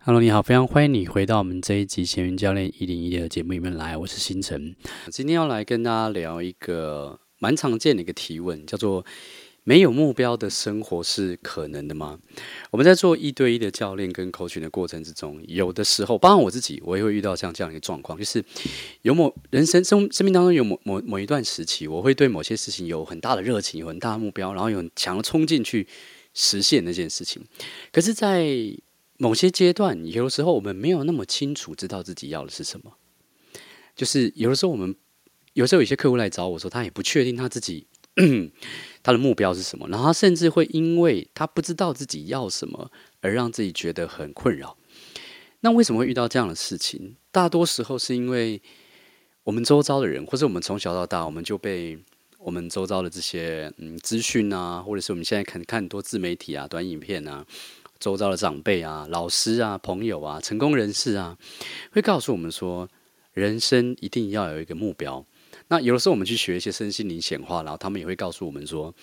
Hello，你好，非常欢迎你回到我们这一集闲云教练一零一的节目里面来，我是星辰。今天要来跟大家聊一个蛮常见的一个提问，叫做“没有目标的生活是可能的吗？”我们在做一对一的教练跟 coaching 的过程之中，有的时候，包括我自己，我也会遇到像这样一个状况，就是有某人生生生命当中有某某某一段时期，我会对某些事情有很大的热情，有很大的目标，然后有很强的冲劲去实现那件事情。可是，在某些阶段，有的时候我们没有那么清楚知道自己要的是什么。就是有的时候，我们有时候有些客户来找我说，他也不确定他自己 他的目标是什么，然后他甚至会因为他不知道自己要什么而让自己觉得很困扰。那为什么会遇到这样的事情？大多时候是因为我们周遭的人，或者我们从小到大，我们就被我们周遭的这些嗯资讯啊，或者是我们现在看看很多自媒体啊、短影片啊。周遭的长辈啊、老师啊、朋友啊、成功人士啊，会告诉我们说，人生一定要有一个目标。那有的时候我们去学一些身心灵显化，然后他们也会告诉我们说，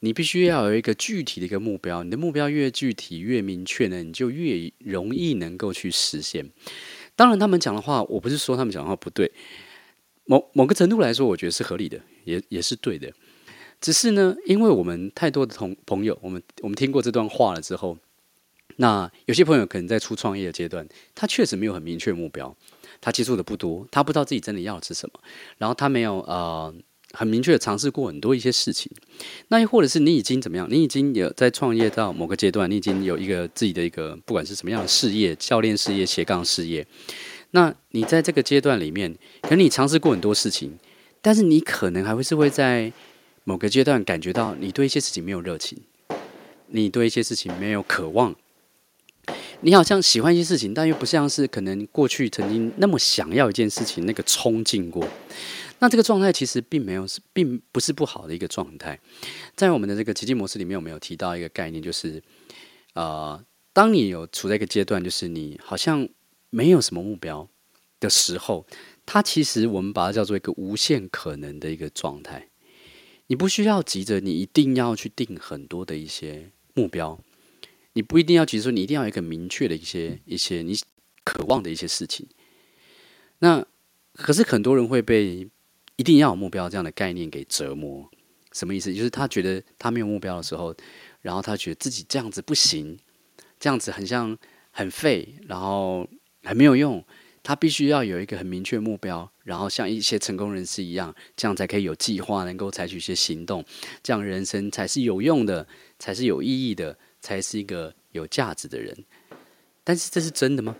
你必须要有一个具体的一个目标。你的目标越具体、越明确呢，你就越容易能够去实现。当然，他们讲的话，我不是说他们讲的话不对，某某个程度来说，我觉得是合理的，也也是对的。只是呢，因为我们太多的同朋友，我们我们听过这段话了之后。那有些朋友可能在初创业的阶段，他确实没有很明确目标，他接触的不多，他不知道自己真的要的是什么，然后他没有呃很明确的尝试过很多一些事情。那又或者是你已经怎么样？你已经有在创业到某个阶段，你已经有一个自己的一个不管是什么样的事业，教练事业、斜杠事业。那你在这个阶段里面，可能你尝试过很多事情，但是你可能还会是会在某个阶段感觉到你对一些事情没有热情，你对一些事情没有渴望。你好像喜欢一些事情，但又不像是可能过去曾经那么想要一件事情那个冲劲过。那这个状态其实并没有，并不是不好的一个状态。在我们的这个奇迹模式里面，我们有提到一个概念，就是呃，当你有处在一个阶段，就是你好像没有什么目标的时候，它其实我们把它叫做一个无限可能的一个状态。你不需要急着，你一定要去定很多的一些目标。你不一定要急着说，你一定要有一个明确的一些一些你渴望的一些事情。那可是很多人会被一定要有目标这样的概念给折磨。什么意思？就是他觉得他没有目标的时候，然后他觉得自己这样子不行，这样子很像很废，然后很没有用。他必须要有一个很明确的目标，然后像一些成功人士一样，这样才可以有计划，能够采取一些行动，这样人生才是有用的，才是有意义的。才是一个有价值的人，但是这是真的吗？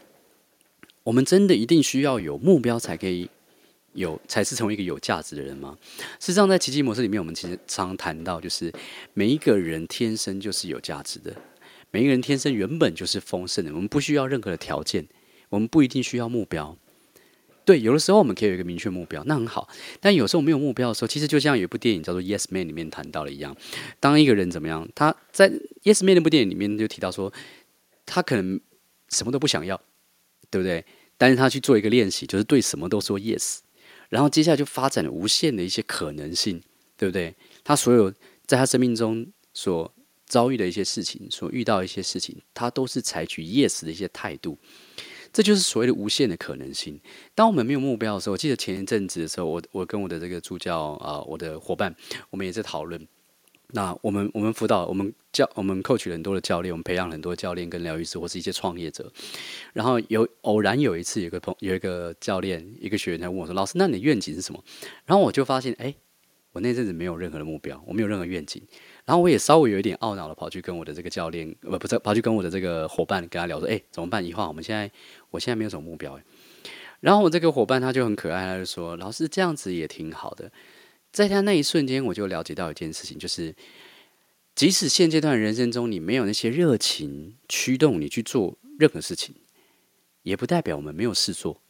我们真的一定需要有目标才可以有，才是成为一个有价值的人吗？事实上，在奇迹模式里面，我们其实常谈到，就是每一个人天生就是有价值的，每一个人天生原本就是丰盛的，我们不需要任何的条件，我们不一定需要目标。对，有的时候我们可以有一个明确目标，那很好。但有时候没有目标的时候，其实就像有一部电影叫做《Yes Man》里面谈到的一样，当一个人怎么样，他在《Yes Man》那部电影里面就提到说，他可能什么都不想要，对不对？但是他去做一个练习，就是对什么都说 Yes，然后接下来就发展了无限的一些可能性，对不对？他所有在他生命中所遭遇的一些事情，所遇到一些事情，他都是采取 Yes 的一些态度。这就是所谓的无限的可能性。当我们没有目标的时候，我记得前一阵子的时候，我我跟我的这个助教啊、我的伙伴，我们也在讨论。那我们我们辅导，我们教我们扣取了很多的教练，我们培养了很多教练跟疗愈师或是一些创业者。然后有偶然有一次，有个朋有一个教练，一个学员在问我说：“老师，那你的愿景是什么？”然后我就发现，哎，我那阵子没有任何的目标，我没有任何愿景。然后我也稍微有一点懊恼的跑去跟我的这个教练，呃，不是跑去跟我的这个伙伴跟他聊说，哎，怎么办？一晃我们现在，我现在没有什么目标。然后我这个伙伴他就很可爱，他就说，老师这样子也挺好的。在他那一瞬间，我就了解到一件事情，就是即使现阶段人生中你没有那些热情驱动你去做任何事情，也不代表我们没有事做。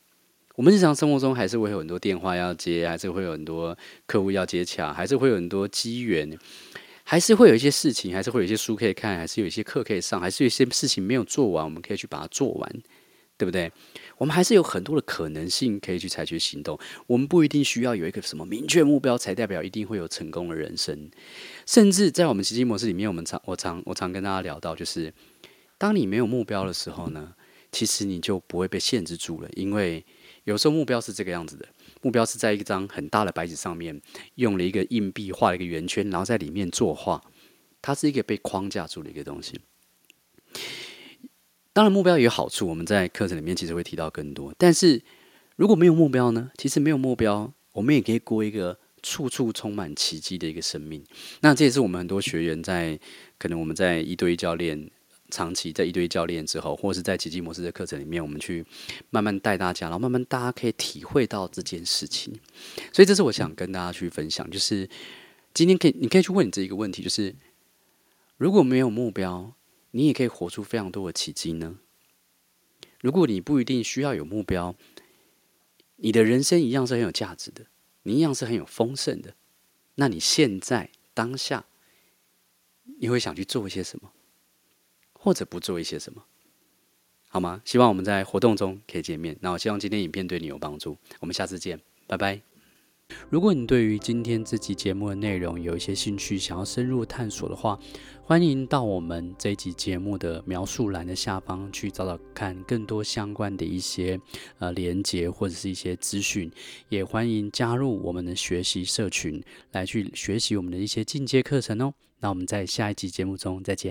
我们日常生活中还是会有很多电话要接，还是会有很多客户要接洽，还是会有很多机缘。还是会有一些事情，还是会有一些书可以看，还是有一些课可以上，还是有一些事情没有做完，我们可以去把它做完，对不对？我们还是有很多的可能性可以去采取行动。我们不一定需要有一个什么明确目标，才代表一定会有成功的人生。甚至在我们奇迹模式里面，我们常我常我常跟大家聊到，就是当你没有目标的时候呢，其实你就不会被限制住了。因为有时候目标是这个样子的，目标是在一张很大的白纸上面，用了一个硬币画了一个圆圈，然后在里面作画，它是一个被框架住的一个东西。当然，目标也有好处，我们在课程里面其实会提到更多。但是如果没有目标呢？其实没有目标，我们也可以过一个处处充满奇迹的一个生命。那这也是我们很多学员在可能我们在一对一教练长期在一堆教练之后，或是在奇迹模式的课程里面，我们去慢慢带大家，然后慢慢大家可以体会到这件事情。所以，这是我想跟大家去分享，就是今天可以你可以去问你这一个问题，就是如果没有目标。你也可以活出非常多的奇迹呢。如果你不一定需要有目标，你的人生一样是很有价值的，你一样是很有丰盛的。那你现在当下，你会想去做一些什么，或者不做一些什么，好吗？希望我们在活动中可以见面。那我希望今天影片对你有帮助。我们下次见，拜拜。如果你对于今天这集节目的内容有一些兴趣，想要深入探索的话，欢迎到我们这一集节目的描述栏的下方去找找看更多相关的一些呃连接或者是一些资讯，也欢迎加入我们的学习社群来去学习我们的一些进阶课程哦。那我们在下一集节目中再见。